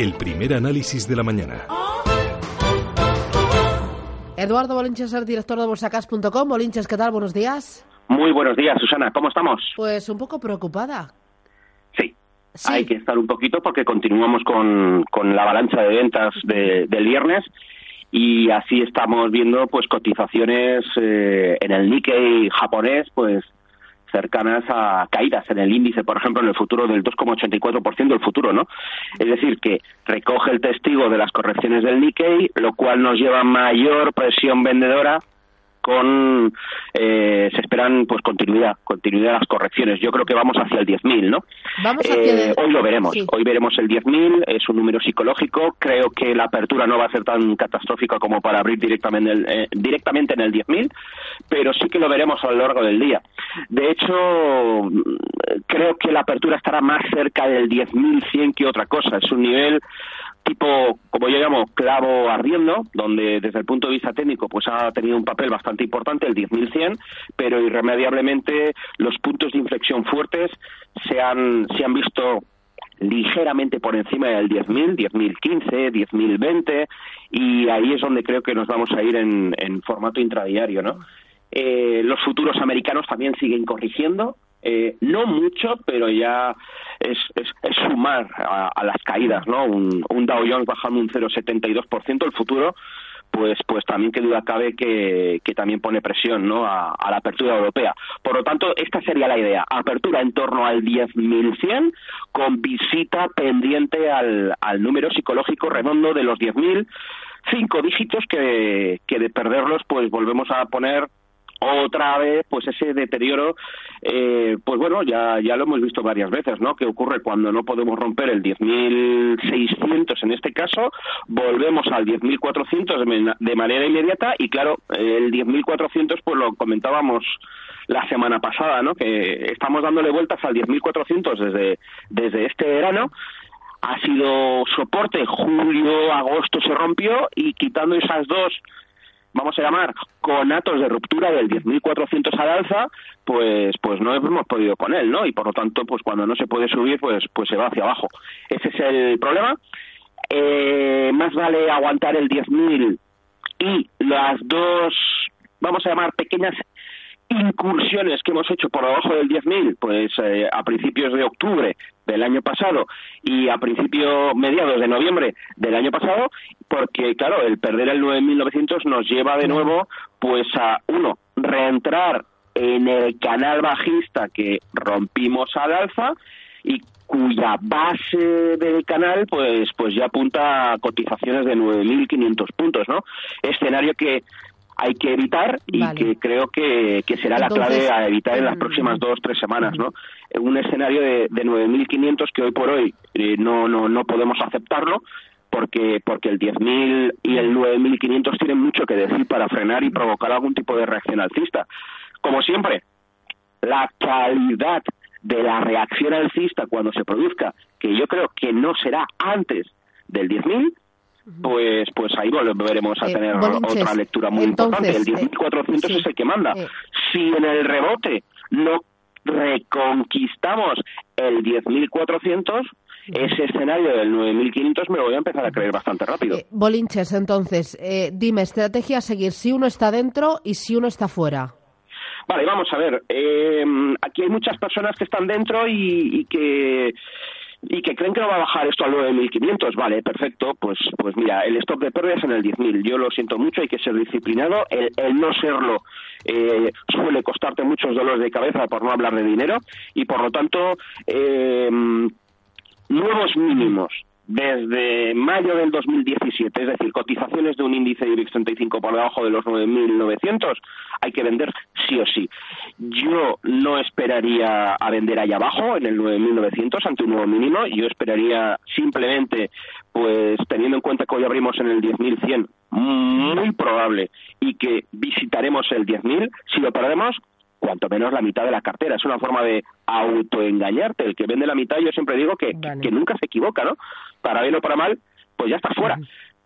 El primer análisis de la mañana. Eduardo Bolinches, el director de bolsacas.com. Bolinches, ¿qué tal? Buenos días. Muy buenos días, Susana. ¿Cómo estamos? Pues un poco preocupada. Sí. Hay que estar un poquito porque continuamos con, con la avalancha de ventas de, del viernes y así estamos viendo pues cotizaciones eh, en el Nikkei japonés pues cercanas a caídas en el índice, por ejemplo, en el futuro del 2,84% del futuro, ¿no? Es decir, que recoge el testigo de las correcciones del Nikkei, lo cual nos lleva a mayor presión vendedora con eh, se esperan pues continuidad continuidad de las correcciones. Yo creo que vamos hacia el 10.000 no vamos eh, hoy lo veremos hoy veremos el 10.000 es un número psicológico. Creo que la apertura no va a ser tan catastrófica como para abrir directamente el, eh, directamente en el 10.000 pero sí que lo veremos a lo largo del día. De hecho creo que la apertura estará más cerca del 10.100 que otra cosa. Es un nivel tipo, como yo llamo, clavo ardiendo, donde desde el punto de vista técnico pues ha tenido un papel bastante importante el 10.100, pero irremediablemente los puntos de inflexión fuertes se han, se han visto ligeramente por encima del 10.000, 10.015, 10.020 y ahí es donde creo que nos vamos a ir en, en formato intradiario, ¿no? Eh, los futuros americanos también siguen corrigiendo, eh, no mucho, pero ya es, es, es sumar a, a, las caídas, ¿no? Un, un Dow Jones bajando un 0,72%, el futuro, pues, pues también que duda cabe que, que también pone presión, ¿no? A, la apertura europea. Por lo tanto, esta sería la idea: apertura en torno al 10.100 con visita pendiente al, al número psicológico redondo de los 10.000 cinco dígitos que, que de perderlos pues volvemos a poner otra vez pues ese deterioro eh, pues bueno ya ya lo hemos visto varias veces no que ocurre cuando no podemos romper el 10.600 en este caso volvemos al 10.400 de manera inmediata y claro el 10.400 pues lo comentábamos la semana pasada no que estamos dándole vueltas al 10.400 desde desde este verano. Ha sido soporte julio agosto se rompió y quitando esas dos vamos a llamar conatos de ruptura del 10.400 al alza, pues pues no hemos podido con él, ¿no? Y por lo tanto, pues cuando no se puede subir, pues pues se va hacia abajo. Ese es el problema. Eh, más vale aguantar el 10.000 y las dos, vamos a llamar pequeñas incursiones que hemos hecho por debajo del 10.000, pues eh, a principios de octubre del año pasado y a principios mediados de noviembre del año pasado, porque claro, el perder el 9.900 nos lleva de nuevo pues a uno reentrar en el canal bajista que rompimos al alza y cuya base del canal pues pues ya apunta a cotizaciones de 9.500 puntos, ¿no? Escenario que hay que evitar y vale. que creo que, que será Entonces, la clave a evitar en las próximas dos tres semanas no un escenario de, de 9.500 que hoy por hoy eh, no no no podemos aceptarlo porque porque el 10.000 y el 9.500 tienen mucho que decir para frenar y provocar algún tipo de reacción alcista. Como siempre la calidad de la reacción alcista cuando se produzca que yo creo que no será antes del 10.000 pues pues ahí volveremos a tener eh, otra lectura muy entonces, importante. El 10.400 sí, es el que manda. eh. Si en el rebote no reconquistamos el 10.400, ese escenario del 9.500 me lo voy a empezar a creer bastante rápido. Eh, Bolinches, entonces, eh, dime, estrategia a seguir si uno está dentro y si uno está fuera. Vale, vamos a ver. Eh, aquí hay muchas personas que están dentro y, y que y que creen que no va a bajar esto al 9.500, vale, perfecto, pues pues mira, el stop de pérdidas en el 10.000, yo lo siento mucho, hay que ser disciplinado, el, el no serlo eh, suele costarte muchos dolores de cabeza por no hablar de dinero y por lo tanto eh, nuevos mínimos desde mayo del 2017, es decir, cotizaciones de un índice de IBEX 35 por debajo de los 9.900, hay que vender sí o sí. Yo no esperaría a vender allá abajo, en el 9.900, ante un nuevo mínimo. Yo esperaría simplemente, pues teniendo en cuenta que hoy abrimos en el 10.100, muy probable, y que visitaremos el 10.000, si lo perdemos, cuanto menos la mitad de la cartera. Es una forma de autoengañarte. El que vende la mitad, yo siempre digo que, que, nunca se equivoca, ¿no? Para bien o para mal, pues ya está fuera.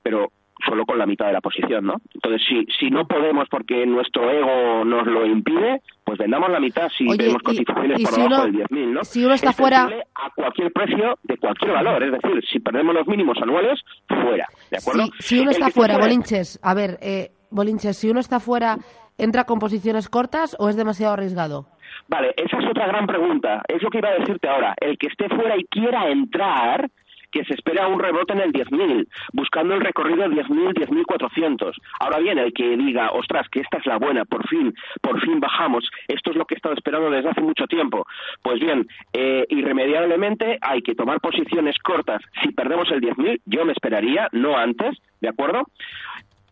Pero solo con la mitad de la posición, ¿no? Entonces, si, si no podemos porque nuestro ego nos lo impide, pues vendamos la mitad si tenemos cotizaciones por debajo del 10.000, ¿no? Si uno está fuera... A cualquier precio de cualquier valor, es decir, si perdemos los mínimos anuales, fuera, ¿de acuerdo? Si, uno está fuera, Bolinches, a ver, eh, Bolinches, si uno está fuera, ¿entra con posiciones cortas o es demasiado arriesgado? Vale, esa es otra gran pregunta. Es lo que iba a decirte ahora. El que esté fuera y quiera entrar, que se espera un rebote en el 10.000, buscando el recorrido del 10.000, 10.400. Ahora bien, el que diga, ostras, que esta es la buena, por fin, por fin bajamos, esto es lo que he estado esperando desde hace mucho tiempo. Pues bien, eh, irremediablemente hay que tomar posiciones cortas. Si perdemos el 10.000, yo me esperaría, no antes, ¿de acuerdo?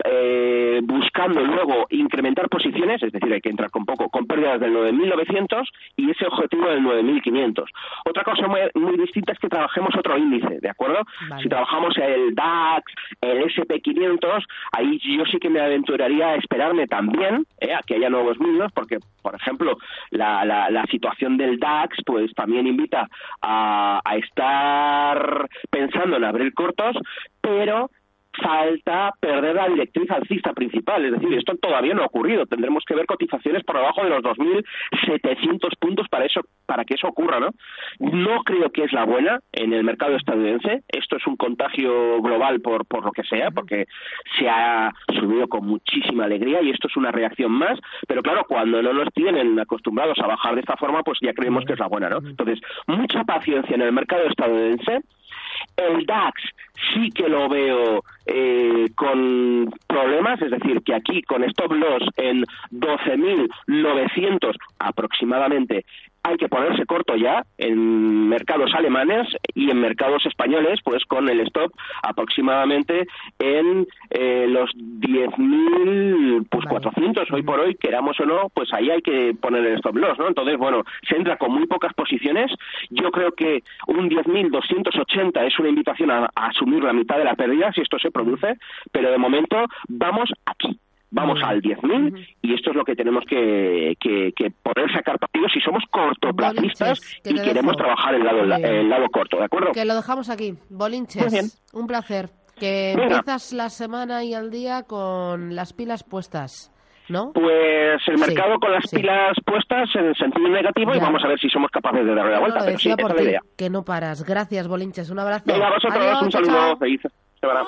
Eh, buscando luego incrementar posiciones, es decir, hay que entrar con poco, con pérdidas del 9.900 y ese objetivo del 9.500. Otra cosa muy, muy, distinta es que trabajemos otro índice, ¿de acuerdo? Si trabajamos el DAX, el SP500, ahí yo sí que me aventuraría a esperarme también eh, a que haya nuevos mínimos, porque, por ejemplo, la, la, la, situación del DAX pues también invita a, a estar pensando en abrir cortos, pero falta perder la directriz alcista principal. Es decir, esto todavía no ha ocurrido. Tendremos que ver cotizaciones por debajo de los 2.700 puntos para, eso, para que eso ocurra. ¿no? no creo que es la buena en el mercado estadounidense. Esto es un contagio global por, por lo que sea, porque se ha subido con muchísima alegría y esto es una reacción más. Pero claro, cuando no nos tienen acostumbrados a bajar de esta forma, pues ya creemos que es la buena. ¿no? Entonces, mucha paciencia en el mercado estadounidense el DAX sí que lo veo eh, con problemas, es decir, que aquí con stop loss en 12.900 aproximadamente hay que ponerse corto ya en mercados alemanes y en mercados españoles, pues con el stop aproximadamente en eh, los 10.000, pues 400 hoy por hoy, queramos o no, pues ahí hay que poner el stop loss, ¿no? Entonces, bueno, se entra con muy pocas posiciones. Yo creo que un 10.280 es una invitación a asumir la mitad de la pérdida si esto se produce, pero de momento vamos aquí vamos al 10.000 y esto es lo que tenemos que, que, que poder sacar partidos si somos cortoplacistas y queremos trabajar el lado, el lado corto, ¿de acuerdo? Que lo dejamos aquí. Bolinches, un placer. Que empiezas la semana y el día con las pilas puestas. ¿No? Pues el mercado con las pilas puestas en sentido negativo y vamos a ver si somos capaces de darle la vuelta. pero sí, esa es la idea. Que no paras. Gracias, Bolinches. Un abrazo. Venga, vosotros, un saludo. Feliz semana.